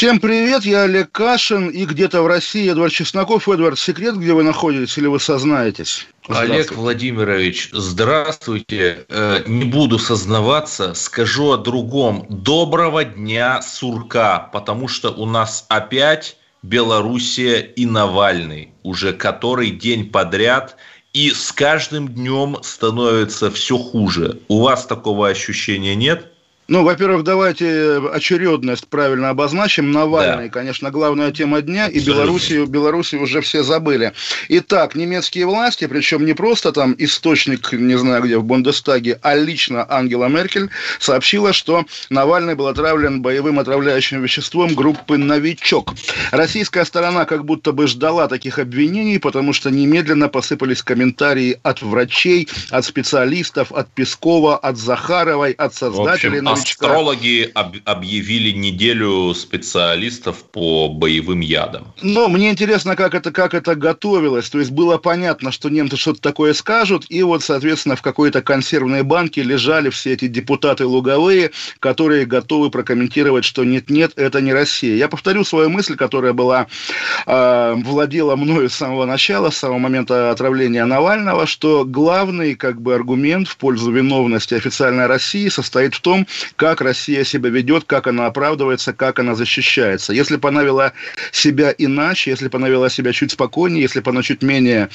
Всем привет, я Олег Кашин, и где-то в России Эдвард Чесноков. Эдвард, секрет, где вы находитесь, или вы сознаетесь? Олег Владимирович, здравствуйте. Э, Не буду сознаваться, скажу о другом. Доброго дня, Сурка, потому что у нас опять Белоруссия и Навальный. Уже который день подряд и с каждым днем становится все хуже. У вас такого ощущения нет? Ну, во-первых, давайте очередность правильно обозначим. Навальный, Да. конечно, главная тема дня, и. Белоруссию, Белоруссию уже все забыли. Итак, немецкие власти, причем не просто там источник, не знаю где, в Бундестаге, а лично Ангела Меркель сообщила, что Навальный был отравлен боевым отравляющим веществом группы «Новичок». Российская сторона как будто бы ждала таких обвинений, потому что немедленно посыпались комментарии от врачей, от специалистов, от Пескова, от Захаровой, от создателей общем. Астрологи об- объявили неделю специалистов по боевым ядам. Но мне интересно, как это, как это готовилось. То есть было понятно, что немцы что-то такое скажут, и вот, соответственно, в какой-то консервной банке лежали все эти депутаты луговые, которые готовы прокомментировать, что нет-нет, это не Россия. Я повторю свою мысль, которая была, э, владела мною с самого начала, с самого момента отравления Навального, что главный как бы аргумент в пользу виновности официальной России состоит в том, как Россия себя ведет, как она оправдывается, как она защищается. Если бы она вела себя иначе, если бы она вела себя чуть спокойнее, если бы она чуть менее,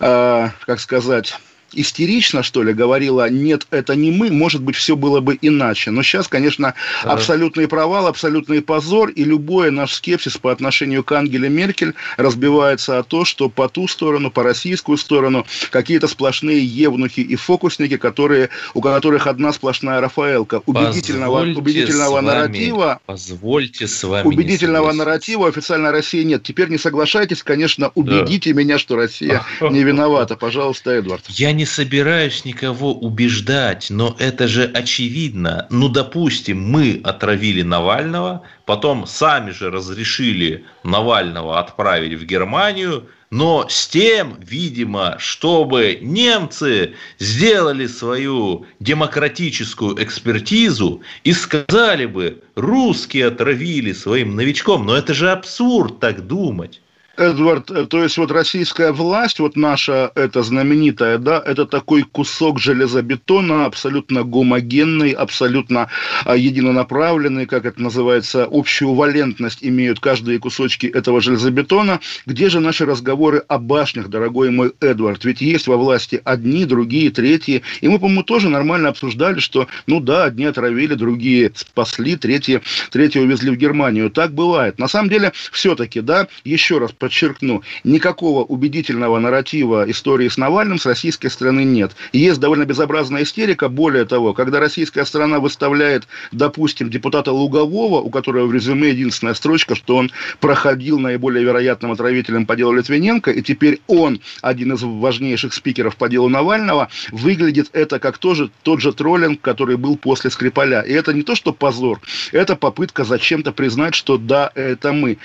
э, как сказать истерично, что ли, говорила, нет, это не мы, может быть, все было бы иначе. Но сейчас, конечно, Да. абсолютный провал, абсолютный позор, и любой наш скепсис по отношению к Ангеле Меркель разбивается о то, что по ту сторону, по российскую сторону, какие-то сплошные евнухи и фокусники, которые, у которых одна сплошная Рафаэлка. Убедительного, Позвольте убедительного вами- нарратива Позвольте с вами Убедительного нарратива официальной России нет. Теперь не соглашайтесь, конечно, убедите меня, что Россия не виновата. Пожалуйста, Эдвард. Я не собираюсь никого убеждать, но это же очевидно. Ну, допустим, мы отравили Навального, потом сами же разрешили Навального отправить в Германию, но с тем, видимо, чтобы немцы сделали свою демократическую экспертизу и сказали бы, русские отравили своим новичком. Но это же абсурд так думать. Эдвард, э, то есть вот российская власть, вот наша, эта знаменитая, да, это такой кусок железобетона, абсолютно гомогенный, абсолютно а, единонаправленный, как это называется, общую валентность имеют каждые кусочки этого железобетона. Где же наши разговоры о башнях, дорогой мой Эдвард? Ведь есть во власти одни, другие, третьи. И мы, по-моему, тоже нормально обсуждали, что, ну да, одни отравили, другие спасли, третьи, третьи увезли в Германию. Так бывает. На самом деле, все-таки, да, еще раз подчеркну, никакого убедительного нарратива истории с Навальным с российской стороны нет. Есть довольно безобразная истерика. Более того, когда российская сторона выставляет, допустим, депутата Лугового, у которого в резюме единственная строчка, что он проходил наиболее вероятным отравителем по делу Литвиненко, и теперь он один из важнейших спикеров по делу Навального, выглядит это как тоже тот же троллинг, который был после Скрипаля. И это не то, что позор, это попытка зачем-то признать, что да, это мы.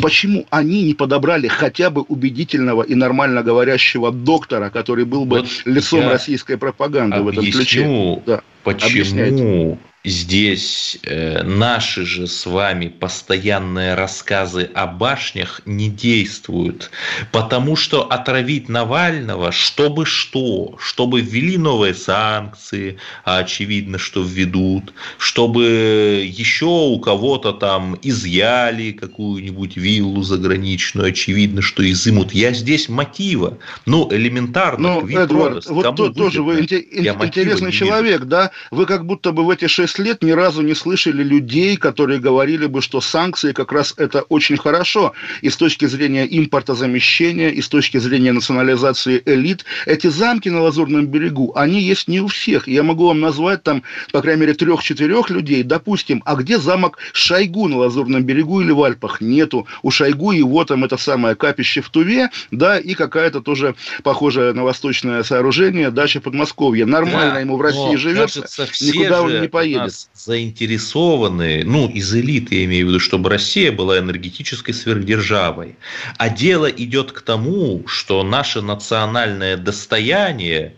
Почему они не подобрали хотя бы убедительного и нормально говорящего доктора, который был бы Вот лицом российской пропаганды в этом ключе? Да. почему Объясняйте. Здесь э, наши же с вами постоянные рассказы о башнях не действуют. Потому что отравить Навального, чтобы что, чтобы ввели новые санкции, а очевидно, что введут, чтобы еще у кого-то там изъяли какую-нибудь виллу заграничную, очевидно, что изымут. Я здесь мотива. Ну, элементарно. Ну, Эдвард, вот то- тоже вы ин- интересный человек, да? Вы как будто бы в эти шесть 14 лет ни разу не слышали людей, которые говорили бы, что санкции как раз это очень хорошо. И с точки зрения импортозамещения, и с точки зрения национализации элит, эти замки на Лазурном берегу, они есть не у всех. Я могу вам назвать там, по крайней мере, трех-четырех людей. Допустим, а где замок Шойгу на Лазурном берегу или в Альпах? Нету. У Шойгу его там это самое капище в Туве, да, и какая-то тоже похожее на восточное сооружение, дача Подмосковья. Нормально да, ему в России живется, никуда он не поедет. Заинтересованы, ну, из элиты я имею в виду, чтобы Россия была энергетической сверхдержавой. А дело идет к тому, что наше национальное достояние,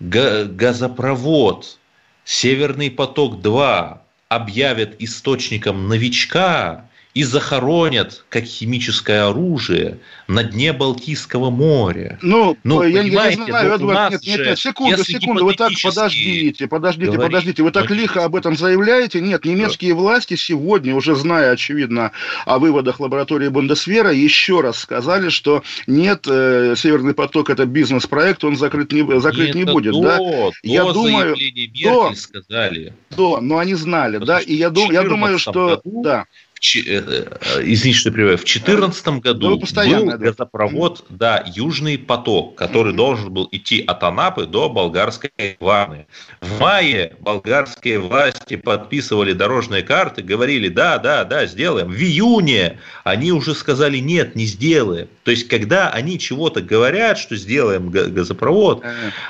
газопровод, Северный поток-2 объявят источником новичка, и захоронят как химическое оружие на дне Балтийского моря. Ну, ну я, я не знаю, Эдвард, нет, нет, нет, секунду, секунду, вы так подождите, подождите, говорить, подождите, вы так лихо об этом заявляете. Нет, немецкие да. власти сегодня, уже зная, очевидно, о выводах лаборатории Бундесвера, еще раз сказали, что нет, э, Северный поток это бизнес-проект, он закрыт не, закрыт не, не будет. До, да? до я думаю, до, сказали. До, но они знали, Потому да, и я, дум, я думаю, что... Году да извините, что я в 2014 году был газопровод, да, Южный поток, который должен был идти от Анапы до болгарской Ваны. В мае болгарские власти подписывали дорожные карты, говорили, да, да, да, сделаем. В июне они уже сказали, нет, не сделаем. То есть, когда они чего-то говорят, что сделаем газопровод,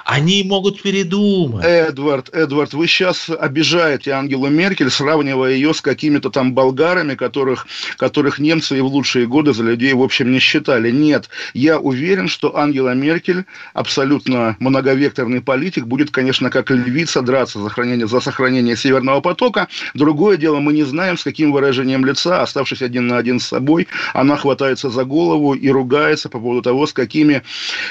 они могут передумать. Эдвард, Эдвард, вы сейчас обижаете Ангелу Меркель, сравнивая ее с какими-то там болгарами, которых, которых немцы и в лучшие годы за людей, в общем, не считали. Нет, я уверен, что Ангела Меркель, абсолютно многовекторный политик, будет, конечно, как львица драться за сохранение, за сохранение Северного потока. Другое дело, мы не знаем, с каким выражением лица, оставшись один на один с собой, она хватается за голову и ругается по поводу того, с какими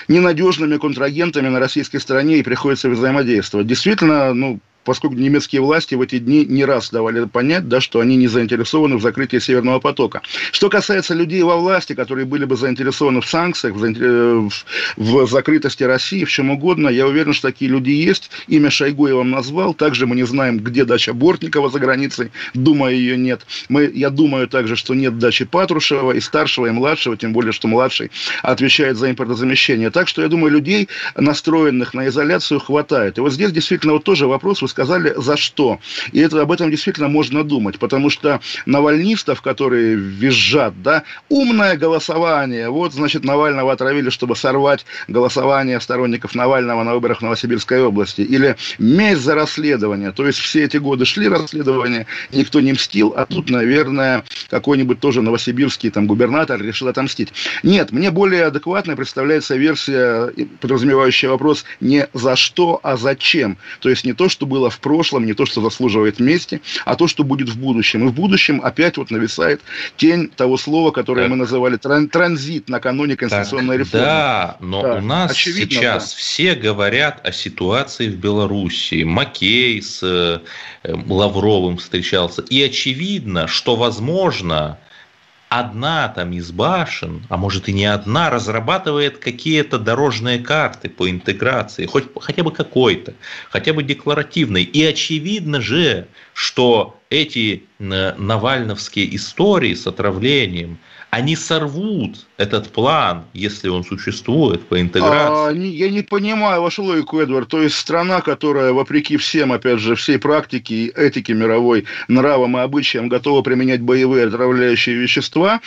ненадежными контрагентами на российской стороне и приходится взаимодействовать. Действительно, ну, поскольку немецкие власти в эти дни не раз давали понять, да, что они не заинтересованы в закрытии Северного потока. Что касается людей во власти, которые были бы заинтересованы в санкциях, в, в закрытости России, в чем угодно, я уверен, что такие люди есть. Имя Шойгу я вам назвал. Также мы не знаем, где дача Бортникова за границей. Думаю, ее нет. Мы, я думаю также, что нет дачи Патрушева и старшего, и младшего, тем более, что младший отвечает за импортозамещение. Так что, я думаю, людей, настроенных на изоляцию, хватает. И вот здесь действительно вот тоже вопрос, вы сказали, за что. И это, об этом действительно можно думать, потому что навальнистов, которые визжат, да, умное голосование, вот, значит, Навального отравили, чтобы сорвать голосование сторонников Навального на выборах в Новосибирской области, или месть за расследование, то есть все эти годы шли расследования, никто не мстил, а тут, наверное, какой-нибудь тоже новосибирский там губернатор решил отомстить. Нет, мне более адекватной представляется версия, подразумевающая вопрос не за что, а зачем. То есть не то, что было было в прошлом, не то, что заслуживает мести, а то, что будет в будущем. И в будущем опять вот нависает тень того слова, которое так. мы называли тран транзит накануне конституционной так, реформы. Да, но да, у нас очевидно, сейчас да. все говорят о ситуации в Белоруссии. Макей с э, Лавровым встречался. И очевидно, что, возможно, одна там из башен, а может и не одна, разрабатывает какие-то дорожные карты по интеграции, хоть хотя бы какой-то, хотя бы декларативной. И очевидно же, что эти э, навальновские истории с отравлением – они сорвут этот план, если он существует по интеграции. А, я не понимаю вашу логику, Эдвард. То есть страна, которая, вопреки всем, опять же, всей практике и этике мировой, нравам и обычаям, готова применять боевые отравляющие вещества,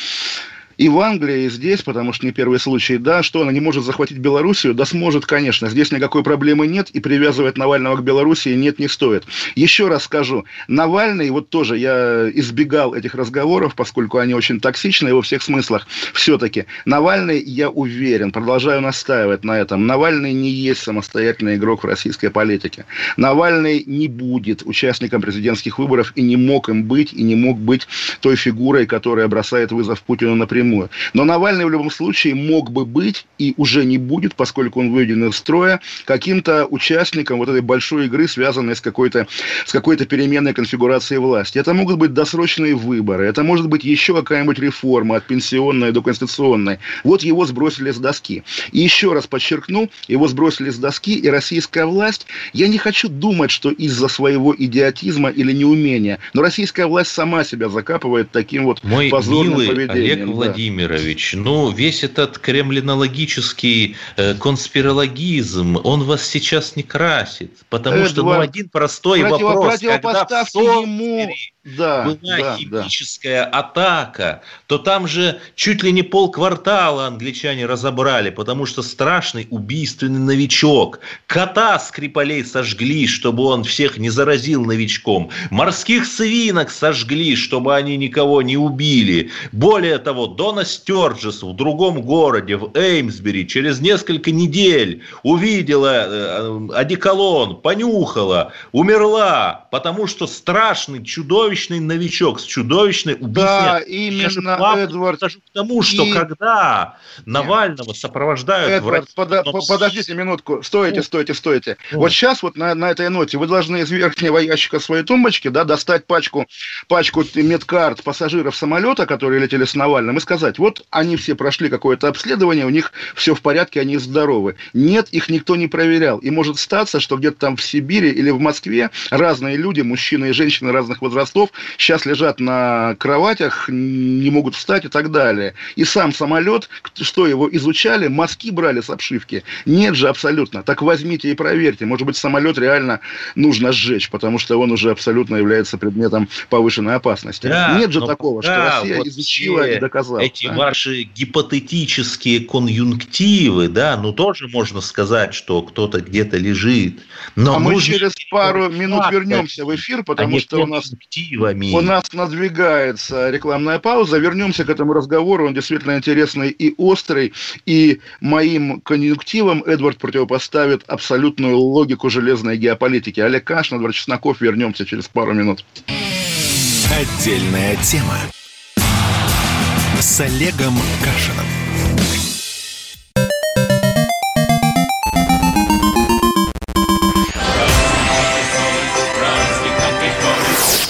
и в Англии, и здесь, потому что не первый случай, да, что она не может захватить Белоруссию, да сможет, конечно, здесь никакой проблемы нет, и привязывать Навального к Белоруссии нет, не стоит. Еще раз скажу, Навальный, вот тоже я избегал этих разговоров, поскольку они очень токсичны во всех смыслах, все-таки Навальный, я уверен, продолжаю настаивать на этом, Навальный не есть самостоятельный игрок в российской политике. Навальный не будет участником президентских выборов и не мог им быть, и не мог быть той фигурой, которая бросает вызов Путину напрямую напрямую. Но Навальный в любом случае мог бы быть и уже не будет, поскольку он выведен из строя, каким-то участником вот этой большой игры, связанной с какой-то с какой-то переменной конфигурацией власти. Это могут быть досрочные выборы, это может быть еще какая-нибудь реформа от пенсионной до конституционной. Вот его сбросили с доски. И еще раз подчеркну, его сбросили с доски, и российская власть, я не хочу думать, что из-за своего идиотизма или неумения, но российская власть сама себя закапывает таким вот Мой позорным милый поведением. Олег да. Владимирович, ну весь этот кремлинологический э, конспирологизм, он вас сейчас не красит, потому Эдвард, что ну, один простой вопрос, когда в ему да, была да, химическая да. атака, то там же чуть ли не полквартала англичане разобрали, потому что страшный убийственный новичок. Кота Скрипалей сожгли, чтобы он всех не заразил новичком. Морских свинок сожгли, чтобы они никого не убили. Более того, Дона Стерджес в другом городе, в Эймсбери, через несколько недель увидела э, одеколон, понюхала, умерла, потому что страшный, чудовищный новичок с чудовищной убийственной... Да, именно, плавно, Эдвард. Скажу к тому, что и... когда Навального сопровождают... Эдвард, под, но... подождите минутку, стойте, стойте, стойте. Ну. Вот сейчас вот на, на этой ноте вы должны из верхнего ящика своей тумбочки да, достать пачку, пачку медкарт пассажиров самолета, которые летели с Навальным, и сказать, вот они все прошли какое-то обследование, у них все в порядке, они здоровы. Нет, их никто не проверял. И может статься, что где-то там в Сибири или в Москве разные люди, мужчины и женщины разных возрастов, сейчас лежат на кроватях, не могут встать и так далее. И сам самолет, что его изучали, мазки брали с обшивки. Нет же абсолютно. Так возьмите и проверьте. Может быть, самолет реально нужно сжечь, потому что он уже абсолютно является предметом повышенной опасности. Да, Нет же такого, что Россия вот изучила и доказала. Эти да? ваши гипотетические конъюнктивы, да, ну тоже можно сказать, что кто-то где-то лежит. Но а мы через пару минут вернемся в эфир, потому а что у нас, у нас надвигается рекламная пауза. Вернемся к этому разговору. Он действительно интересный и острый. И моим конъюнктивам Эдвард противопоставит абсолютную логику железной геополитики. Олег Кашин, Эдвард Чесноков. Вернемся через пару минут. Отдельная тема с Олегом Кашиным.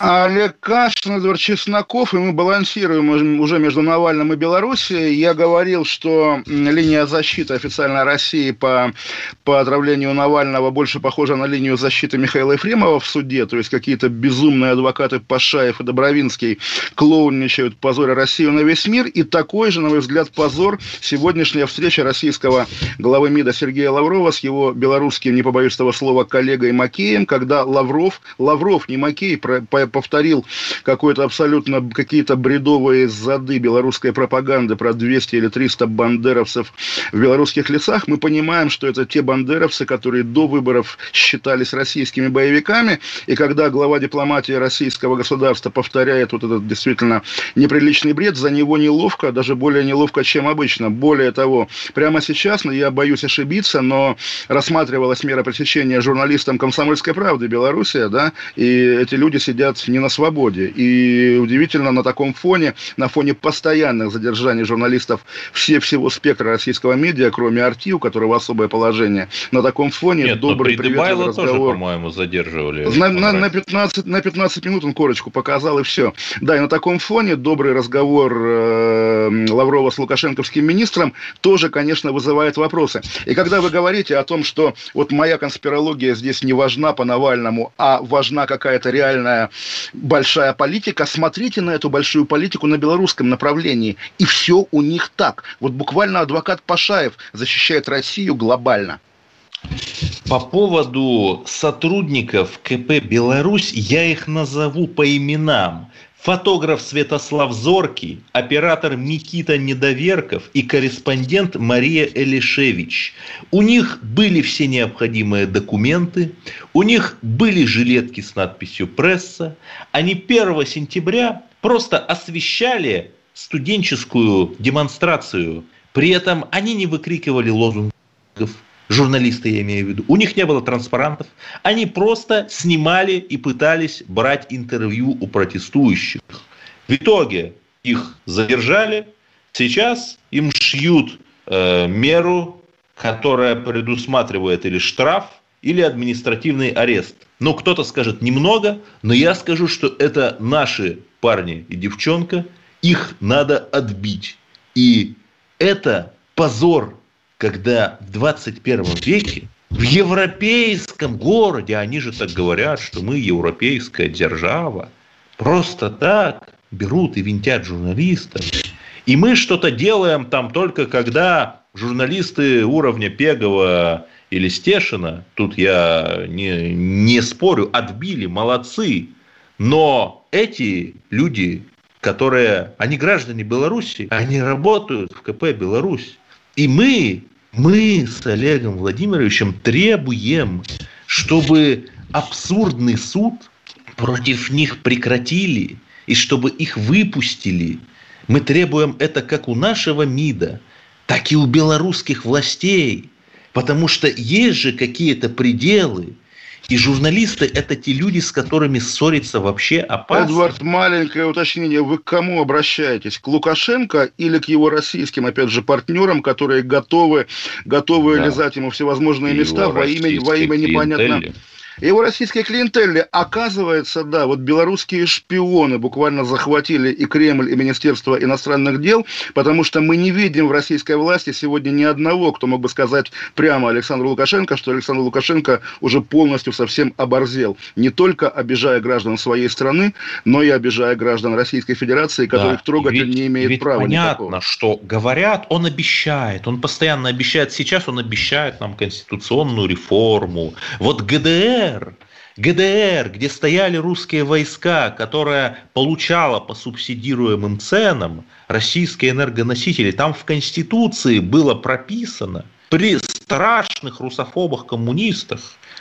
Олег Кашин, Эдвард Чесноков, и мы балансируем уже между Навальным и Белоруссией. Я говорил, что линия защиты официальной России по, по отравлению Навального больше похожа на линию защиты Михаила Ефремова в суде, то есть какие-то безумные адвокаты Пашаев и Добровинский клоунничают, позоря Россию на весь мир, и такой же, на мой взгляд, позор сегодняшняя встреча российского главы МИДа Сергея Лаврова с его белорусским, не побоюсь этого слова, коллегой Макеем, когда Лавров, Лавров, не Макей, про, повторил какой-то абсолютно какие-то бредовые зады белорусской пропаганды про 200 или 300 бандеровцев в белорусских лесах, мы понимаем, что это те бандеровцы, которые до выборов считались российскими боевиками, и когда глава дипломатии российского государства повторяет вот этот действительно неприличный бред, за него неловко, даже более неловко, чем обычно. Более того, прямо сейчас, ну, я боюсь ошибиться, но рассматривалась мера пресечения журналистам «Комсомольской правды» Белоруссия, да, и эти люди сидят сидят не на свободе. И удивительно, на таком фоне, на фоне постоянных задержаний журналистов все всего спектра российского медиа, кроме Арти, у которого особое положение, на таком фоне Нет, добрый приветливый разговор. тоже, по-моему, задерживали. На, на, на, 15, на 15 минут он корочку показал, и все. Да, и на таком фоне добрый разговор э, Лаврова с лукашенковским министром тоже, конечно, вызывает вопросы. И когда вы говорите о том, что вот моя конспирология здесь не важна по Навальному, а важна какая-то реальная большая политика, смотрите на эту большую политику на белорусском направлении, и все у них так. Вот буквально адвокат Пашаев защищает Россию глобально. По поводу сотрудников КП «Беларусь» я их назову по именам. Фотограф Святослав Зоркий, оператор Никита Недоверков и корреспондент Мария Элишевич. У них были все необходимые документы, у них были жилетки с надписью «Пресса». Они 1 сентября просто освещали студенческую демонстрацию. При этом они не выкрикивали лозунгов, журналисты я имею в виду. У них не было транспарантов. Они просто снимали и пытались брать интервью у протестующих. В итоге их задержали. Сейчас им шьют э, меру, которая предусматривает или штраф, или административный арест. Ну, кто-то скажет немного, но я скажу, что это наши парни и девчонка, их надо отбить. И это позор когда в 21 веке в европейском городе, они же так говорят, что мы европейская держава, просто так берут и винтят журналистов. И мы что-то делаем там только когда журналисты уровня Пегова или Стешина, тут я не, не спорю, отбили, молодцы. Но эти люди, которые, они граждане Беларуси, они работают в КП Беларусь. И мы мы с Олегом Владимировичем требуем, чтобы абсурдный суд против них прекратили и чтобы их выпустили. Мы требуем это как у нашего МИДа, так и у белорусских властей. Потому что есть же какие-то пределы, и журналисты – это те люди, с которыми ссориться вообще опасно. Эдвард, маленькое уточнение. Вы к кому обращаетесь? К Лукашенко или к его российским, опять же, партнерам, которые готовы, готовы да. лизать ему всевозможные места во имя, во имя непонятно... Клиентели его российские клиентели, оказывается, да, вот белорусские шпионы буквально захватили и Кремль, и Министерство иностранных дел, потому что мы не видим в российской власти сегодня ни одного, кто мог бы сказать прямо Александру Лукашенко, что Александр Лукашенко уже полностью совсем оборзел, не только обижая граждан своей страны, но и обижая граждан Российской Федерации, которых да, трогать ведь, не имеет ведь права понятно, никакого. что говорят, он обещает, он постоянно обещает, сейчас он обещает нам конституционную реформу. Вот ГДР ГДР, ГДР, где стояли русские войска, которая получала по субсидируемым ценам российские энергоносители, там в Конституции было прописано при страшных русофобах-коммунистах,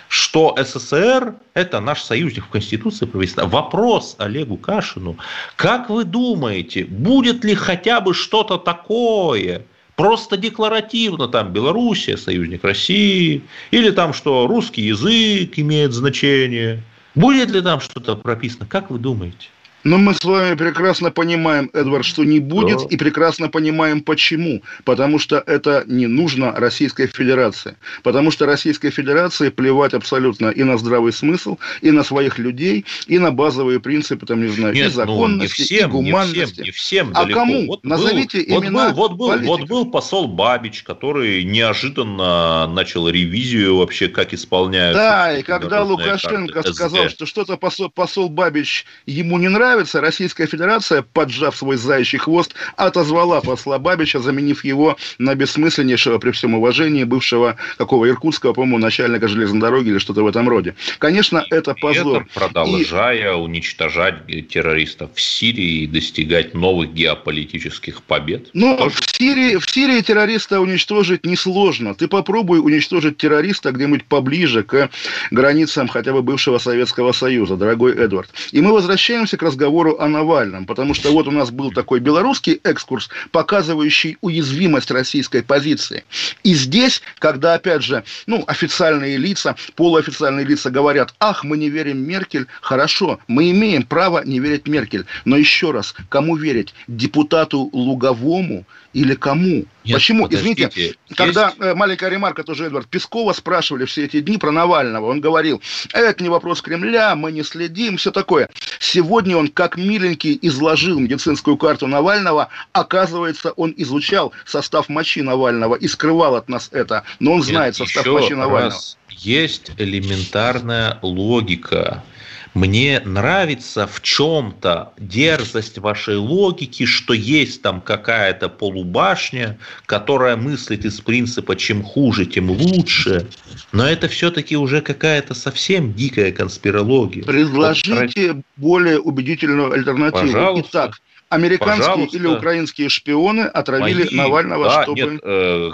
что СССР – это наш союзник в Конституции прописано. Вопрос Олегу Кашину. Как вы думаете, будет ли хотя бы что-то такое – просто декларативно там Белоруссия, союзник России, или там что русский язык имеет значение. Будет ли там что-то прописано? Как вы думаете? Но мы с вами прекрасно понимаем, Эдвард, что не будет, да. и прекрасно понимаем почему. Потому что это не нужно Российской Федерации. Потому что Российской Федерации плевать абсолютно и на здравый смысл, и на своих людей, и на базовые принципы, там, не знаю, Нет, и законности, ну, не всем, и гуманности. Не всем, не всем а кому? Вот Назовите был, имена вот был, вот, был, вот был посол Бабич, который неожиданно начал ревизию вообще, как исполняют. Да, и когда Лукашенко сказал, что что-то посол, посол Бабич ему не нравится, нравится, Российская Федерация, поджав свой заячий хвост, отозвала посла Бабича, заменив его на бессмысленнейшего, при всем уважении, бывшего какого иркутского, по-моему, начальника железной дороги или что-то в этом роде. Конечно, это позор. Это продолжая и... уничтожать террористов в Сирии и достигать новых геополитических побед. Ну, в Сирии, в Сирии террориста уничтожить несложно. Ты попробуй уничтожить террориста где-нибудь поближе к границам хотя бы бывшего Советского Союза, дорогой Эдвард. И мы возвращаемся к разговору разговору о Навальном, потому что вот у нас был такой белорусский экскурс, показывающий уязвимость российской позиции. И здесь, когда, опять же, ну, официальные лица, полуофициальные лица говорят, ах, мы не верим Меркель, хорошо, мы имеем право не верить Меркель, но еще раз, кому верить? Депутату Луговому или кому? Нет, Почему? Извините, есть... когда э, маленькая ремарка тоже, Эдвард, Пескова спрашивали все эти дни про Навального, он говорил, это не вопрос Кремля, мы не следим, все такое. Сегодня он, как миленький, изложил медицинскую карту Навального, оказывается, он изучал состав мочи Навального и скрывал от нас это, но он знает Нет, состав мочи Навального. Есть элементарная логика Мне нравится в чем-то дерзость вашей логики, что есть там какая-то полубашня, которая мыслит из принципа чем хуже, тем лучше. Но это все-таки уже какая-то совсем дикая конспирология. Предложите вот, более убедительную альтернативу. Пожалуйста. Итак, американские Пожалуйста. или украинские шпионы отравили Мои, Навального, да, чтобы... Нет, э,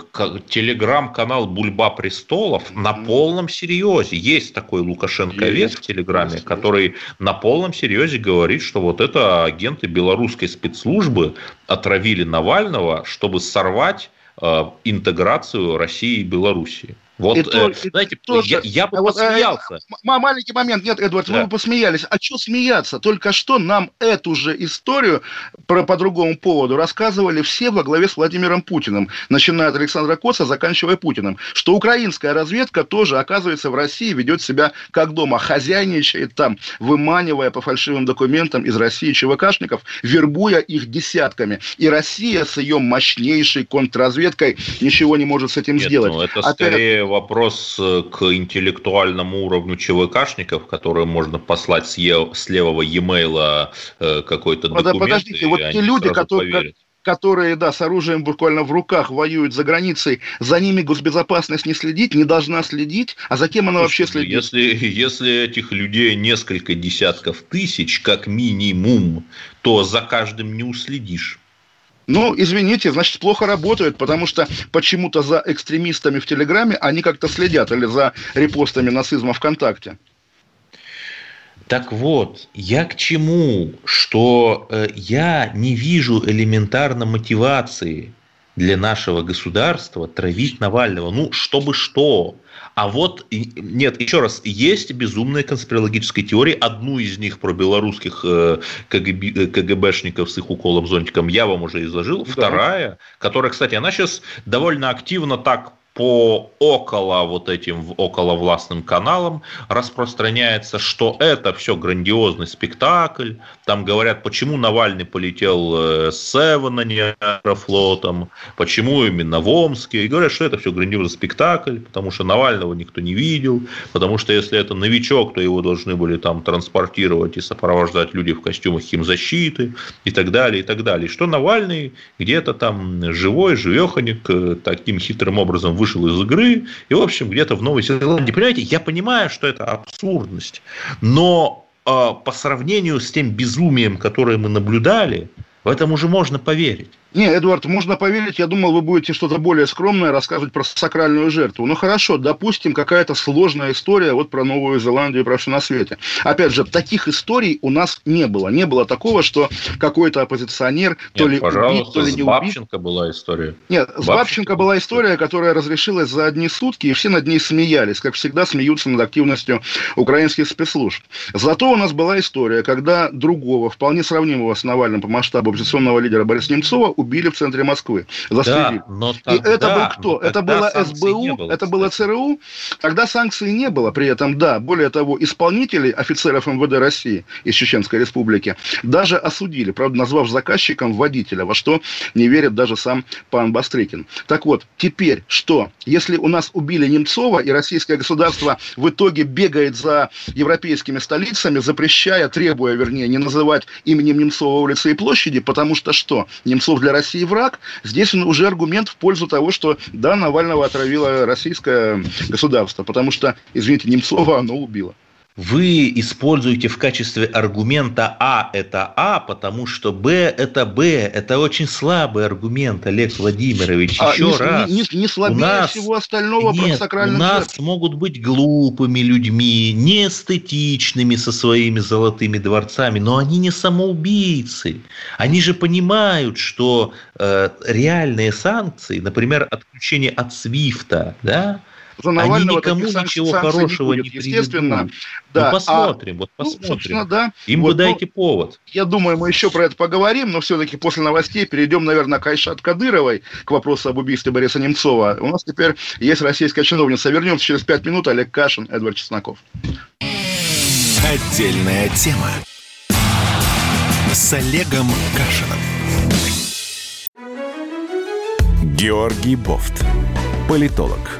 телеграм-канал «Бульба престолов» mm-hmm. на полном серьезе. Есть такой Лукашенковец в Телеграме, есть, который на полном серьезе говорит, что вот это агенты белорусской спецслужбы отравили Навального, чтобы сорвать э, интеграцию России и Белоруссии. Вот, и э, знаете, тоже, я, я бы вот, э, посмеялся. Э, маленький момент, нет, Эдвард, да. вы бы посмеялись. А что смеяться? Только что нам эту же историю про, по другому поводу рассказывали все во главе с Владимиром Путиным, начиная от Александра Коца, заканчивая Путиным, что украинская разведка тоже, оказывается, в России ведет себя как дома, хозяйничает там, выманивая по фальшивым документам из России ЧВКшников, вербуя их десятками. И Россия с ее мощнейшей контрразведкой ничего не может с этим нет, сделать. Ну, это скорее вопрос э, к интеллектуальному уровню ЧВКшников, которые можно послать с, е- с левого e-mail э, какой-то документ. Подождите, вот те люди, которые, которые, да, с оружием буквально в руках воюют за границей, за ними госбезопасность не следит, не должна следить, а за кем она вообще следит? Если, если этих людей несколько десятков тысяч, как минимум, то за каждым не уследишь. Ну, извините, значит, плохо работают, потому что почему-то за экстремистами в Телеграме они как-то следят, или за репостами нацизма ВКонтакте. Так вот, я к чему? Что э, я не вижу элементарно мотивации для нашего государства травить Навального. Ну, чтобы что? А вот, нет, еще раз, есть безумные конспирологические теории. Одну из них про белорусских э, КГБ, э, КГБшников с их уколом зонтиком я вам уже изложил. Да. Вторая, которая, кстати, она сейчас довольно активно так по около вот этим около властным каналам распространяется, что это все грандиозный спектакль. Там говорят, почему Навальный полетел э, с Севена нейрофлотом, почему именно в Омске. И говорят, что это все грандиозный спектакль, потому что Навального никто не видел, потому что если это новичок, то его должны были там транспортировать и сопровождать люди в костюмах химзащиты и так далее, и так далее. Что Навальный где-то там живой, живеханик, э, таким хитрым образом вышел вышел из игры, и, в общем, где-то в Новой Зеландии. Понимаете, я понимаю, что это абсурдность, но э, по сравнению с тем безумием, которое мы наблюдали, в этом уже можно поверить. Не, Эдуард, можно поверить, я думал, вы будете что-то более скромное рассказывать про сакральную жертву. Ну хорошо, допустим, какая-то сложная история вот про Новую Зеландию и про все на свете. Опять же, таких историй у нас не было. Не было такого, что какой-то оппозиционер Нет, то ли убит, то ли не убит. Бабченко была история. Нет, с Бабченко была история, которая разрешилась за одни сутки, и все над ней смеялись, как всегда смеются над активностью украинских спецслужб. Зато у нас была история, когда другого, вполне сравнимого с Навальным по масштабу оппозиционного лидера Бориса Немцова убили в центре Москвы. Застрелили. Да, но тогда, и это был кто? Это было СБУ, было, это было ЦРУ. Тогда санкций не было. При этом, да, более того, исполнителей, офицеров МВД России из Чеченской Республики, даже осудили, правда, назвав заказчиком водителя, во что не верит даже сам пан Бастрыкин. Так вот, теперь что? Если у нас убили Немцова, и российское государство в итоге бегает за европейскими столицами, запрещая, требуя, вернее, не называть именем Немцова улицы и площади, потому что что? Немцов для России враг, здесь уже аргумент в пользу того, что да, Навального отравило российское государство, потому что, извините, Немцова оно убило вы используете в качестве аргумента А это А, потому что Б это Б. Это очень слабый аргумент, Олег Владимирович. А, Еще не, раз. Не, не, не слабее нас, всего остального нет, У нас жертв. могут быть глупыми людьми, неэстетичными со своими золотыми дворцами, но они не самоубийцы. Они же понимают, что э, реальные санкции, например, отключение от Свифта, да, за Навального Они никому ничего хорошего не, будет, не естественно. Ну, да. Ну, посмотрим, а, вот ну, посмотрим. Ну, да. Им вот, бы дайте ну, повод. Я думаю, мы еще про это поговорим, но все-таки после новостей перейдем, наверное, к Айшат Кадыровой, к вопросу об убийстве Бориса Немцова. У нас теперь есть российская чиновница. Вернемся через пять минут. Олег Кашин, Эдвард Чесноков. Отдельная тема с Олегом Кашиным. Георгий Бофт. Политолог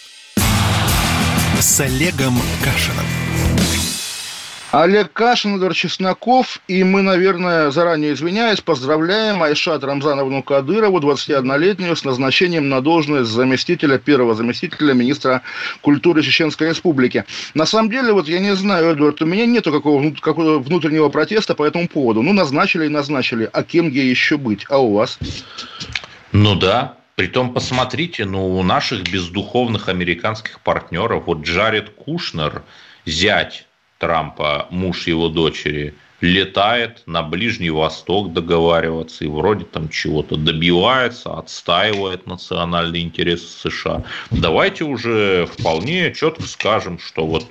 с Олегом Кашиным. Олег Кашин, Игорь Чесноков, и мы, наверное, заранее извиняюсь, поздравляем Айшат Рамзановну Кадырову, 21-летнюю, с назначением на должность заместителя, первого заместителя министра культуры Чеченской Республики. На самом деле, вот я не знаю, Эдуард, у меня нету какого, какого внутреннего протеста по этому поводу. Ну, назначили и назначили, а кем ей еще быть? А у вас? Ну да, Притом, посмотрите, ну, у наших бездуховных американских партнеров, вот Джаред Кушнер, зять Трампа, муж его дочери, летает на Ближний Восток договариваться и вроде там чего-то добивается, отстаивает национальные интересы США. Давайте уже вполне четко скажем, что вот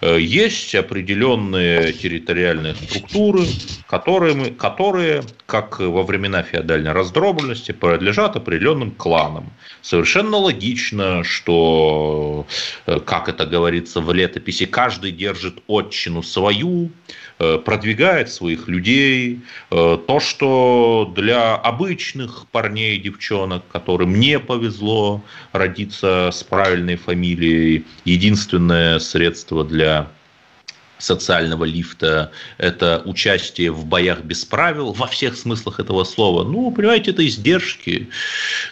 э, есть определенные территориальные структуры, которые, мы, которые, как во времена феодальной раздробленности, принадлежат определенным кланам. Совершенно логично, что, э, как это говорится в летописи, каждый держит отчину свою, продвигает своих людей, э, то, что для обычных парней и девчонок, которым не повезло родиться с правильной фамилией, единственное средство для социального лифта, это участие в боях без правил во всех смыслах этого слова. Ну, понимаете, это издержки.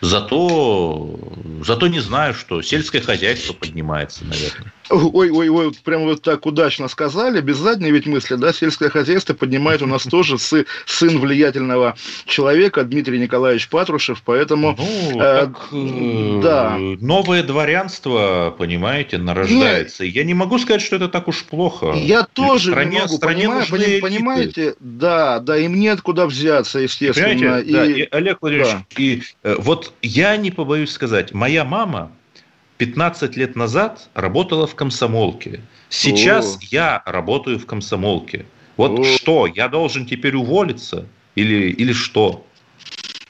Зато, зато не знаю, что сельское хозяйство поднимается, наверное. Ой, ой, ой, прямо вот так удачно сказали, без задней ведь мысли, да, сельское хозяйство поднимает у нас тоже сын влиятельного человека Дмитрий Николаевич Патрушев, поэтому... Ну, э, так, э, да. Новое дворянство, понимаете, нарождается. Нет. Я не могу сказать, что это так уж плохо. Я тоже стране, не могу, стране понимаю, поним, понимаете, да, да, им нет куда взяться, естественно. Понимаете, и... Да, и, Олег Владимирович, да. и э, вот я не побоюсь сказать, моя мама 15 лет назад работала в комсомолке. Сейчас О. я работаю в комсомолке. Вот О. что, я должен теперь уволиться или, или что?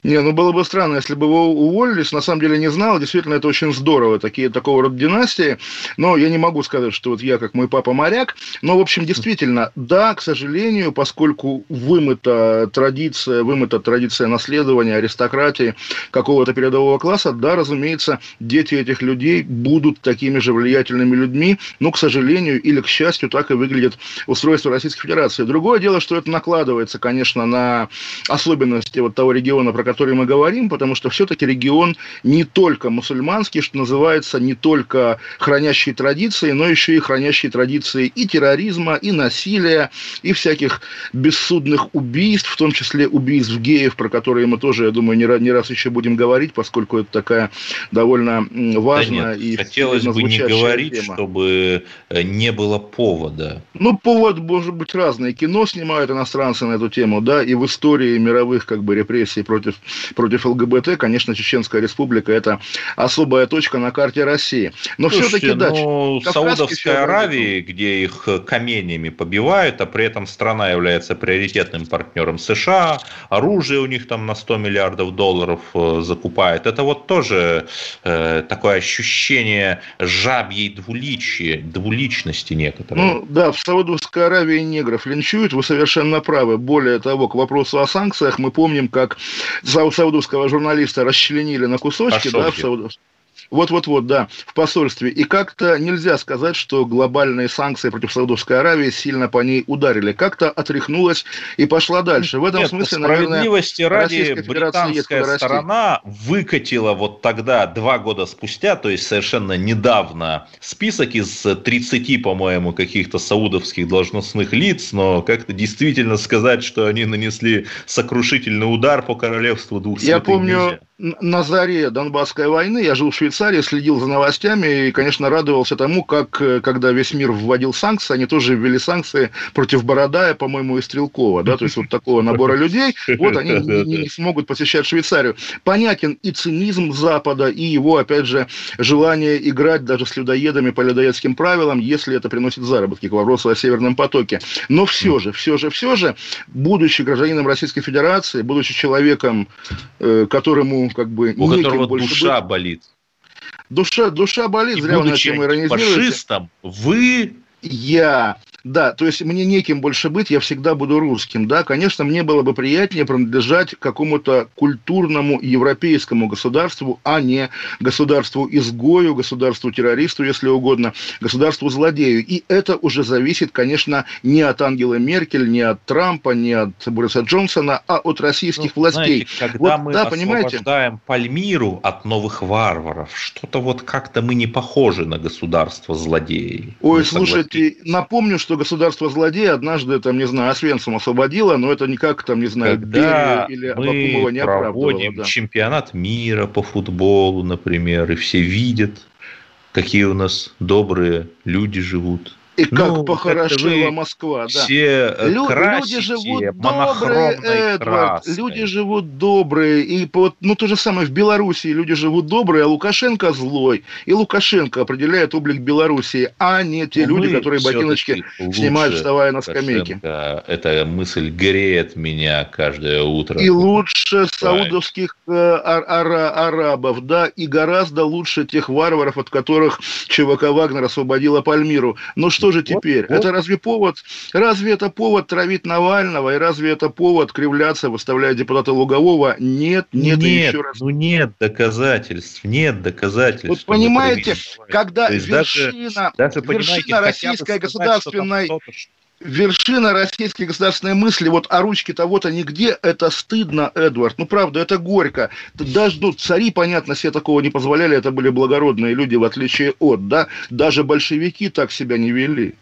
Не, ну было бы странно, если бы его уволились. На самом деле не знал. Действительно, это очень здорово, такие, такого рода династии. Но я не могу сказать, что вот я, как мой папа, моряк. Но, в общем, действительно, да, к сожалению, поскольку вымыта традиция, вымыта традиция наследования, аристократии какого-то передового класса, да, разумеется, дети этих людей будут такими же влиятельными людьми. Но, к сожалению, или к счастью, так и выглядит устройство Российской Федерации. Другое дело, что это накладывается, конечно, на особенности вот того региона, про который мы говорим, потому что все-таки регион не только мусульманский, что называется, не только хранящий традиции, но еще и хранящий традиции и терроризма, и насилия, и всяких бессудных убийств, в том числе убийств геев, про которые мы тоже, я думаю, не раз, не раз еще будем говорить, поскольку это такая довольно важная да нет, и хотелось бы не говорить, тема. чтобы э, не было повода. Ну, повод может быть разный. Кино снимают иностранцы на эту тему, да, и в истории мировых как бы репрессий против против ЛГБТ, конечно, Чеченская республика – это особая точка на карте России. Но все-таки, да, ну, Саудовской Аравии, где их каменьями побивают, а при этом страна является приоритетным партнером США, оружие у них там на 100 миллиардов долларов э, закупает. Это вот тоже э, такое ощущение жабьей двуличия, двуличности некоторой. Ну да, в Саудовской Аравии негров линчуют, вы совершенно правы. Более того, к вопросу о санкциях мы помним, как саудовского журналиста расчленили на кусочки, да, в Саудовской вот-вот-вот, да, в посольстве. И как-то нельзя сказать, что глобальные санкции против Саудовской Аравии сильно по ней ударили. Как-то отряхнулась и пошла дальше. В этом Нет, смысле, справедливости наверное, ради британская сторона выкатила вот тогда, два года спустя, то есть совершенно недавно, список из 30, по-моему, каких-то саудовских должностных лиц, но как-то действительно сказать, что они нанесли сокрушительный удар по королевству двух Я помню, нельзя на заре Донбасской войны я жил в Швейцарии, следил за новостями и, конечно, радовался тому, как, когда весь мир вводил санкции, они тоже ввели санкции против Бородая, по-моему, и Стрелкова, да, то есть вот такого набора людей, вот они не, не, не смогут посещать Швейцарию. Понятен и цинизм Запада, и его, опять же, желание играть даже с людоедами по людоедским правилам, если это приносит заработки, к вопросу о Северном потоке. Но все же, все же, все же, будучи гражданином Российской Федерации, будучи человеком, э, которому как бы у которого душа быть. болит. Душа, душа болит, И зря вы над иронизируете. фашистом, вы я да, то есть мне неким больше быть, я всегда буду русским. Да, конечно, мне было бы приятнее принадлежать какому-то культурному европейскому государству, а не государству-изгою, государству-террористу, если угодно, государству-злодею. И это уже зависит, конечно, не от Ангелы Меркель, не от Трампа, не от Бориса Джонсона, а от российских ну, властей. Знаете, когда вот, мы да, освобождаем понимаете? Пальмиру от новых варваров, что-то вот как-то мы не похожи на государство злодеев. Ой, слушайте, напомню, что что государство злодей однажды, там, не знаю, Освенцим освободило, но это никак, там, не знаю, Когда или Абакумова не проводим да. чемпионат мира по футболу, например, и все видят, какие у нас добрые люди живут. И как ну, похорошела Москва, да. Все э, Лю- люди живут добрые, Эдвард, краской. люди живут добрые. И вот, ну, то же самое в Белоруссии люди живут добрые, а Лукашенко злой. И Лукашенко определяет облик Белоруссии, а не те ну, люди, которые ботиночки снимают, вставая на скамейке. Эта мысль греет меня каждое утро. И лучше саудовских э, ар- ар- арабов, да, и гораздо лучше тех варваров, от которых ЧВК Вагнер освободила Пальмиру. Ну что же теперь? Вот, Это разве повод? Разве это повод травить Навального? И разве это повод кривляться, выставляя депутата Лугового? Нет, нет, нет и еще раз. Ну нет доказательств, нет доказательств. Вот понимаете, когда вершина, даже, даже, вершина российской государственной вершина российской государственной мысли, вот о ручке того-то нигде, это стыдно, Эдвард. Ну, правда, это горько. Даже ну, цари, понятно, себе такого не позволяли, это были благородные люди, в отличие от, да. Даже большевики так себя не вели.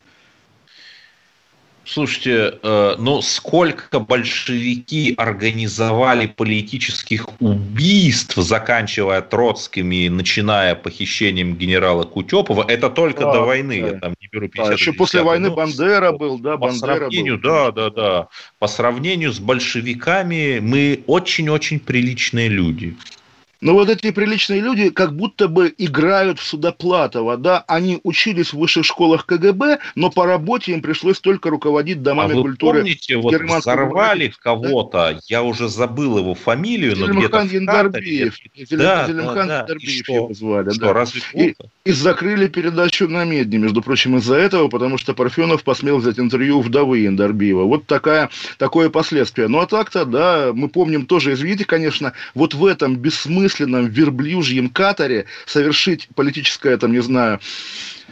Слушайте, ну сколько большевики организовали политических убийств, заканчивая Троцкими, начиная похищением генерала Кутепова, это только да, до войны, да. я там не беру 50 да, Еще после войны ну, Бандера был, да, по Бандера сравнению, был. Да, да, да. По сравнению с большевиками мы очень-очень приличные люди. Но вот эти приличные люди как будто бы играют в Судоплатова, да, они учились в высших школах КГБ, но по работе им пришлось только руководить домами а вы культуры. помните, вот взорвали кого-то, да? я уже забыл его фамилию, но где-то Яндарбиев. Да, Зелимхан да, да. его звали. Что, да. разве и, и закрыли передачу на Медне, между прочим, из-за этого, потому что Парфенов посмел взять интервью вдовы Яндарбиева. Вот такая, такое последствие. Ну а так-то, да, мы помним тоже, извините, конечно, вот в этом бессмысленном бессмысленном верблюжьем каторе совершить политическое, там, не знаю,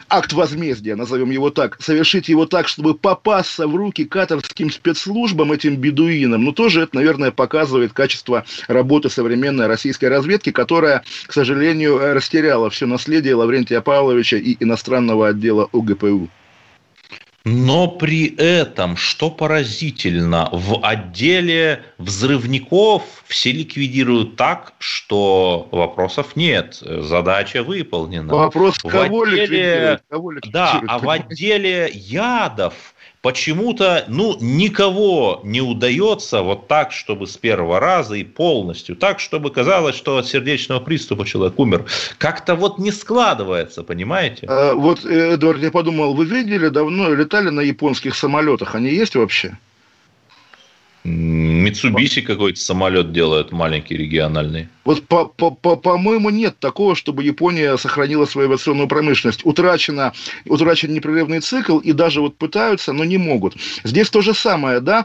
акт возмездия, назовем его так, совершить его так, чтобы попасться в руки каторским спецслужбам, этим бедуинам, ну, тоже это, наверное, показывает качество работы современной российской разведки, которая, к сожалению, растеряла все наследие Лаврентия Павловича и иностранного отдела ОГПУ. Но при этом, что поразительно, в отделе взрывников все ликвидируют так, что вопросов нет. Задача выполнена. Вопрос, в кого отделе... ликвидируют? Кого ликвидируют? Да, а в отделе ядов почему-то, ну, никого не удается вот так, чтобы с первого раза и полностью, так, чтобы казалось, что от сердечного приступа человек умер. Как-то вот не складывается, понимаете? А, вот, Эдуард, я подумал, вы видели давно, летали на японских самолетах, они есть вообще? Митсубиси какой-то самолет делают маленький региональный. Вот, по-моему, нет такого, чтобы Япония сохранила свою авиационную промышленность. Утрачено, утрачен непрерывный цикл, и даже вот пытаются, но не могут. Здесь то же самое, да?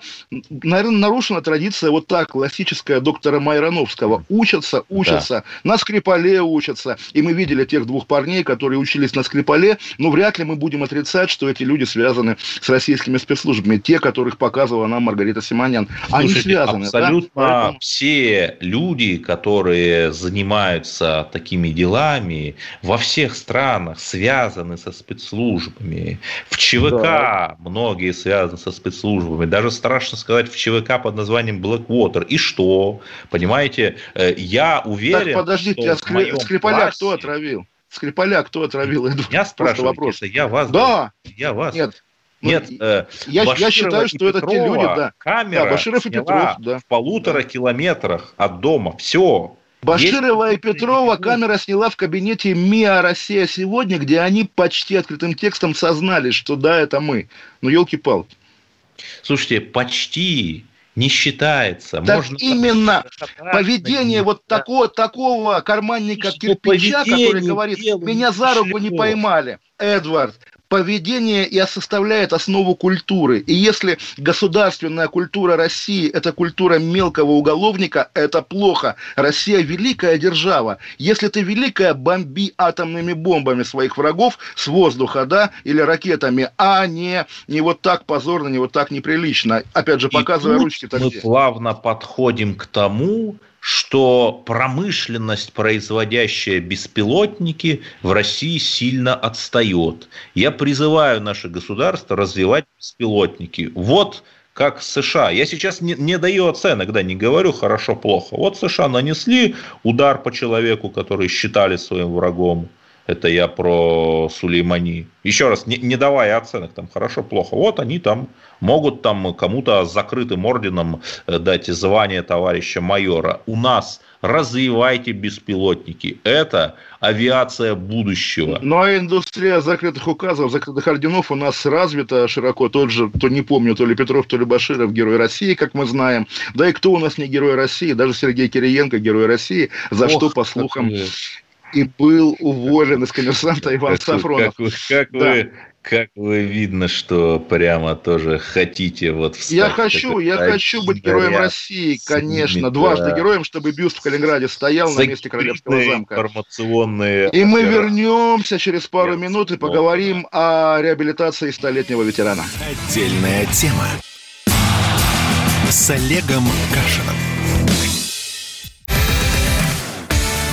Наверное, нарушена традиция вот так, классическая доктора Майроновского. Учатся, учатся, да. на Скрипале учатся. И мы видели тех двух парней, которые учились на Скрипале, но вряд ли мы будем отрицать, что эти люди связаны с российскими спецслужбами. Те, которых показывала нам Маргарита Симонян. Они Слушайте, связаны. Абсолютно да? Поэтому... все люди, которые занимаются такими делами, во всех странах связаны со спецслужбами. В ЧВК да. многие связаны со спецслужбами. Даже страшно сказать в ЧВК под названием Blackwater. И что? Понимаете, э, я уверен... Так, подождите, а Скри... Скрипаля классе... кто отравил? Скрипаля кто отравил? Я спрашиваю, вопрос. я вас. Да. Я вас. Нет, Нет, э, я, я считаю, что это те люди, да. Камера да, Баширов и Петров, да. в полутора да. километрах от дома. Все. Баширова Есть... и Петрова камера сняла в кабинете МИА «Россия сегодня», где они почти открытым текстом сознались, что да, это мы. Ну, елки-палки. Слушайте, почти не считается. Так Можно именно поведение вот такого, такого карманника кирпича, который говорит, меня за руку не поймали. Эдвард, поведение и составляет основу культуры. И если государственная культура России – это культура мелкого уголовника, это плохо. Россия – великая держава. Если ты великая, бомби атомными бомбами своих врагов с воздуха, да, или ракетами, а не, не вот так позорно, не вот так неприлично. Опять же, показывая ручки. мы где. плавно подходим к тому, что промышленность, производящая беспилотники, в России сильно отстает. Я призываю наше государство развивать беспилотники. Вот как США. Я сейчас не, не даю оценок, да, не говорю хорошо-плохо. Вот США нанесли удар по человеку, который считали своим врагом. Это я про Сулеймани. Еще раз, не, не давая оценок, там хорошо, плохо. Вот они там могут там кому-то с закрытым орденом э, дать звание товарища майора. У нас развивайте беспилотники. Это авиация будущего. Ну, а индустрия закрытых указов, закрытых орденов у нас развита широко. Тот же, то не помню, то ли Петров, то ли Баширов, герой России, как мы знаем. Да и кто у нас не герой России? Даже Сергей Кириенко, герой России, за Ох, что, по слухам, и был уволен из коммерсанта Иван как Сафронов. Как, как да. вы как вы видно, что прямо тоже хотите вот встать. Я хочу, я хочу быть героем России, конечно, дважды героем, чтобы бюст в Калининграде стоял на месте Королевского замка. Информационные. И мы вернемся через пару минут и поговорим о реабилитации столетнего ветерана. Отдельная тема с Олегом Кашиным.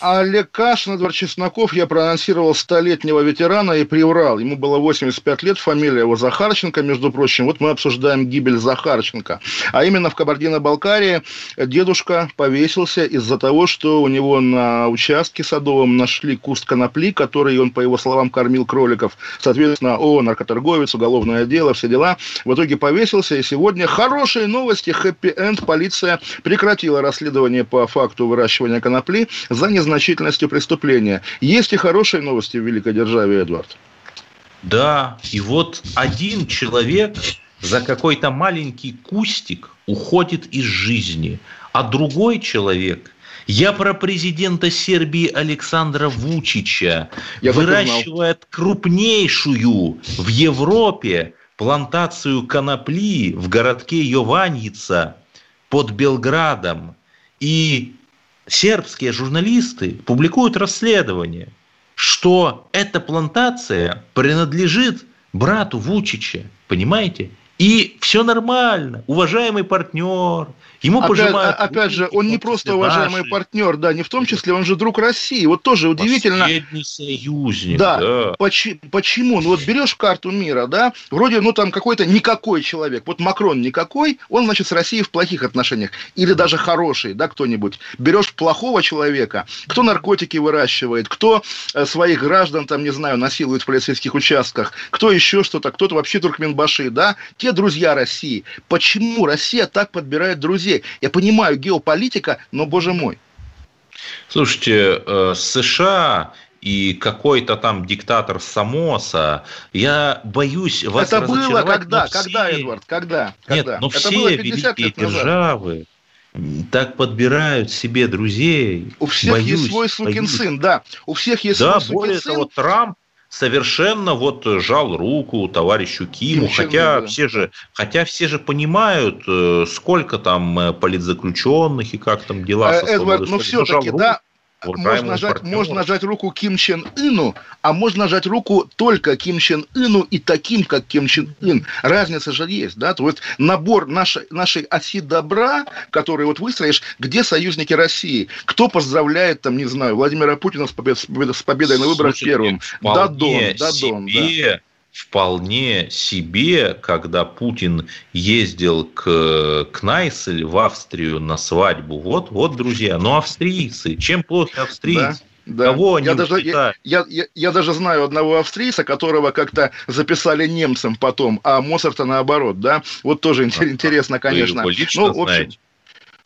Олег Кашин, Эдвард Чесноков, я проанонсировал столетнего ветерана и приврал. Ему было 85 лет, фамилия его Захарченко, между прочим. Вот мы обсуждаем гибель Захарченко. А именно в Кабардино-Балкарии дедушка повесился из-за того, что у него на участке садовом нашли куст конопли, который он, по его словам, кормил кроликов. Соответственно, о, наркоторговец, уголовное дело, все дела. В итоге повесился, и сегодня хорошие новости. Хэппи-энд. Полиция прекратила расследование по факту выращивания конопли за незнание значительностью преступления. Есть и хорошие новости в великой державе, Эдвард. Да, и вот один человек за какой-то маленький кустик уходит из жизни, а другой человек я про президента Сербии Александра Вучича Я выращивает крупнейшую в Европе плантацию конопли в городке Йованица под Белградом. И сербские журналисты публикуют расследование, что эта плантация принадлежит брату Вучича, понимаете? И все нормально, уважаемый партнер, Ему опять, пожимают. Опять же, он не просто уважаемый наши. партнер, да, не в том числе, он же друг России. Вот тоже удивительно. Последний союзник. Да. да. Почему? почему? Ну вот берешь карту мира, да, вроде, ну там какой-то никакой человек. Вот Макрон никакой, он, значит, с Россией в плохих отношениях. Или даже хороший, да, кто-нибудь. Берешь плохого человека, кто наркотики выращивает, кто э, своих граждан, там, не знаю, насилует в полицейских участках, кто еще что-то, кто-то вообще туркменбаши, да, те друзья России. Почему Россия так подбирает друзей? Друзей. Я понимаю, геополитика, но, боже мой. Слушайте, э, США и какой-то там диктатор Самоса, я боюсь вас Это было когда? Все... Когда, Эдвард? Когда? Нет, когда? но Это все великие державы, так подбирают себе друзей. У всех боюсь, есть свой сукин боюсь. сын, да. У всех есть да, свой сукин более сын. того, Трамп совершенно вот жал руку товарищу Киму, Ким хотя да. все же, хотя все же понимают, э, сколько там э, политзаключенных и как там дела. Э, Эдвард, ну все-таки, да, можно нажать, можно нажать руку Ким Чен Ыну, а можно нажать руку только Ким Чен Ыну и таким, как Ким Чен Ын. Разница же есть, да? То есть набор нашей, нашей оси добра, который вот выстроишь, где союзники России? Кто поздравляет, там, не знаю, Владимира Путина с, побед, с победой на выборах Слушайте, первым? Дадон, Дадон, да вполне себе, когда Путин ездил к, к Найсель в Австрию на свадьбу. Вот, вот, друзья, ну австрийцы, чем плохи австрийцы? Да. Кого они я даже, я, я, я, я даже знаю одного австрийца, которого как-то записали немцам потом, а Моцарта наоборот, да? Вот тоже интересно, конечно. Вы его лично ну, в общем, знаете?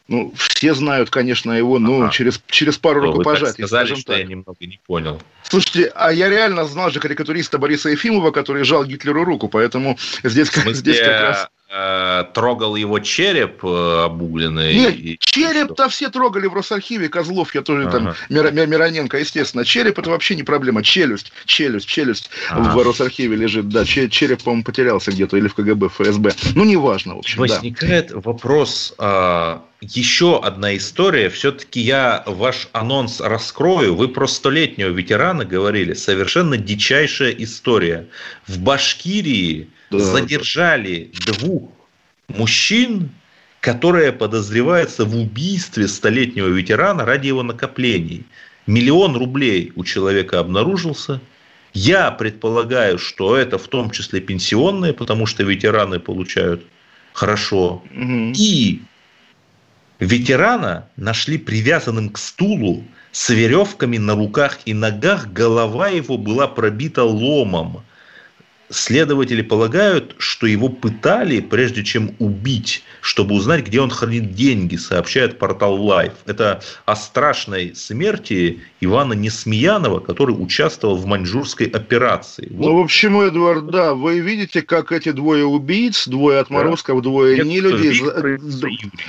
Ну, все знают, конечно, его, ну, ага. через, через пару Но рукопожатий, вы так сказали, что так. я немного не понял. Слушайте, а я реально знал же карикатуриста Бориса Ефимова, который жал Гитлеру руку, поэтому здесь, смысле, здесь как раз... Э, трогал его череп э, обугленный? Нет, череп-то все трогали в Росархиве, Козлов, я тоже ага. там, Мир, Мироненко, естественно. Череп это вообще не проблема, челюсть, челюсть, челюсть ага. в Росархиве лежит, да, череп, по-моему, потерялся где-то или в КГБ, ФСБ. Ну, неважно, в общем, Возникает да. вопрос, а, еще одна история, все-таки я ваш анонс раскрою, вы про столетнего ветерана говорили, совершенно дичайшая история. В Башкирии да. задержали двух мужчин, которые подозреваются в убийстве столетнего ветерана ради его накоплений. Миллион рублей у человека обнаружился. Я предполагаю, что это в том числе пенсионные, потому что ветераны получают хорошо. Угу. И ветерана нашли привязанным к стулу с веревками на руках и ногах, голова его была пробита ломом. Следователи полагают, что его пытали, прежде чем убить, чтобы узнать, где он хранит деньги, сообщает портал Life. Это о страшной смерти Ивана Несмеянова, который участвовал в маньчжурской операции. Вот. Ну, в общем, Эдвард, да, вы видите, как эти двое убийц, двое отморозков, да. двое нелюдей,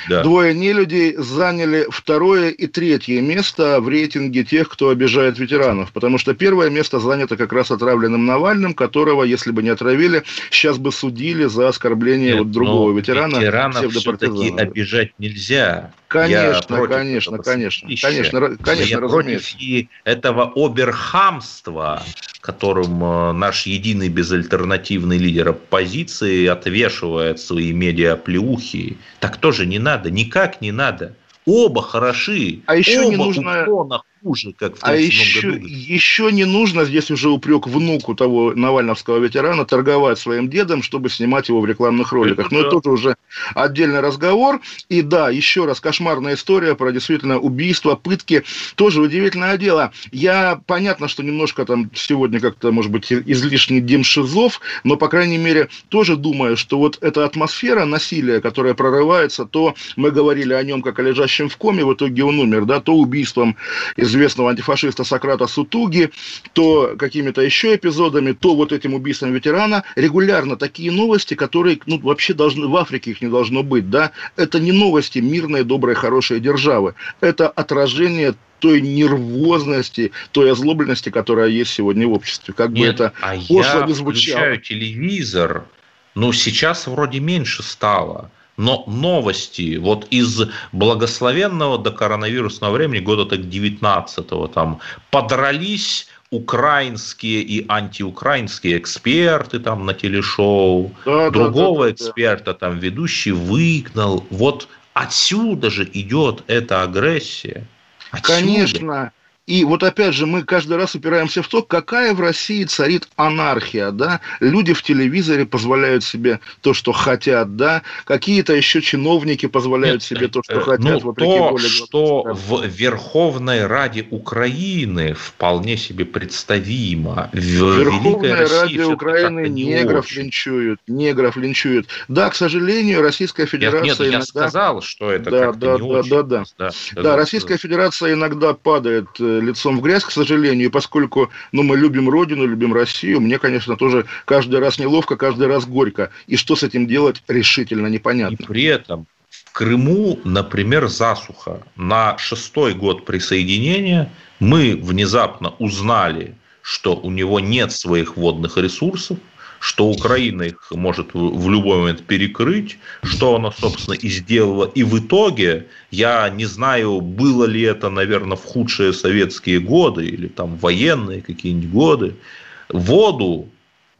да. двое нелюдей заняли второе и третье место в рейтинге тех, кто обижает ветеранов. Потому что первое место занято как раз отравленным Навальным, которого, если бы не отравили, сейчас бы судили за оскорбление Нет, вот другого ветерана. Ветеранов все-таки обижать нельзя. Конечно, конечно, конечно, конечно, конечно, я против и этого оберхамства, которым э, наш единый безальтернативный лидер оппозиции отвешивает свои медиаплеухи. Так тоже не надо, никак не надо. Оба хороши, а еще оба не нужно хуже, как в А еще, году. еще не нужно, здесь уже упрек внуку того навальновского ветерана, торговать своим дедом, чтобы снимать его в рекламных роликах. Это Но да. это тоже уже отдельный разговор. И да, еще раз, кошмарная история про действительно убийство, пытки. Тоже удивительное дело. Я, понятно, что немножко там сегодня как-то, может быть, излишний Дим Шизов, но, по крайней мере, тоже думаю, что вот эта атмосфера насилия, которая прорывается, то мы говорили о нем как о лежащем в коме, в итоге он умер, да, то убийством из известного антифашиста Сократа Сутуги, то какими-то еще эпизодами, то вот этим убийством ветерана, регулярно такие новости, которые, ну, вообще должны, в Африке их не должно быть, да, это не новости мирной, доброй, хорошей державы, это отражение той нервозности, той озлобленности, которая есть сегодня в обществе. Как Нет, бы это а пошло я не звучало. включаю телевизор, но сейчас вроде меньше стало. Но новости вот из благословенного до коронавирусного времени, года так 19-го, там подрались украинские и антиукраинские эксперты там на телешоу, да, другого да, да, эксперта там ведущий выгнал. Вот отсюда же идет эта агрессия. Отсюда. Конечно. И вот опять же мы каждый раз упираемся в то, какая в России царит анархия, да, люди в телевизоре позволяют себе то, что хотят, да, какие-то еще чиновники позволяют Нет, себе то, что э, хотят, ну, то, более что в Верховной Раде Украины вполне себе представимо. В Верховной Раде Украины негров очень. линчуют, негров линчуют. Да, к сожалению, Российская Федерация нет, нет, иногда... я сказал, что это да, да, да, да, да, да, да, Российская Федерация иногда падает э, лицом в грязь, к сожалению, и поскольку ну, мы любим Родину, любим Россию, мне, конечно, тоже каждый раз неловко, каждый раз горько. И что с этим делать, решительно непонятно. И при этом Крыму, например, засуха. На шестой год присоединения мы внезапно узнали, что у него нет своих водных ресурсов, что Украина их может в любой момент перекрыть, что она, собственно, и сделала. И в итоге, я не знаю, было ли это, наверное, в худшие советские годы или там военные какие-нибудь годы, воду,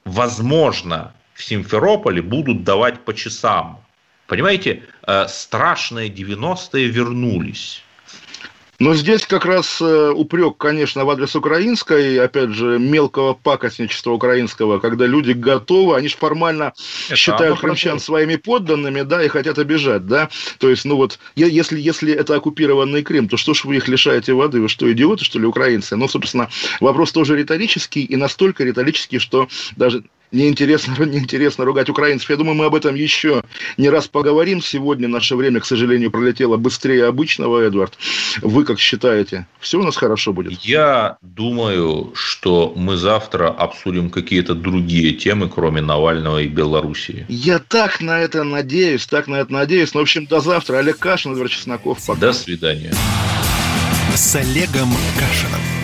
возможно, в Симферополе будут давать по часам. Понимаете, э, страшные 90-е вернулись. Но здесь как раз э, упрек, конечно, в адрес украинской, опять же, мелкого пакостничества украинского, когда люди готовы, они же формально это считают крымчан своими подданными, да, и хотят обижать, да. То есть, ну вот, если, если это оккупированный Крым, то что ж вы их лишаете воды? Вы что, идиоты, что ли, украинцы? Ну, собственно, вопрос тоже риторический, и настолько риторический, что даже неинтересно, неинтересно ругать украинцев. Я думаю, мы об этом еще не раз поговорим. Сегодня наше время, к сожалению, пролетело быстрее обычного, Эдвард. Вы как считаете, все у нас хорошо будет? Я думаю, что мы завтра обсудим какие-то другие темы, кроме Навального и Белоруссии. Я так на это надеюсь, так на это надеюсь. Ну, в общем, до завтра. Олег Кашин, Эдвард Чесноков. Пока. До свидания. С Олегом Кашином.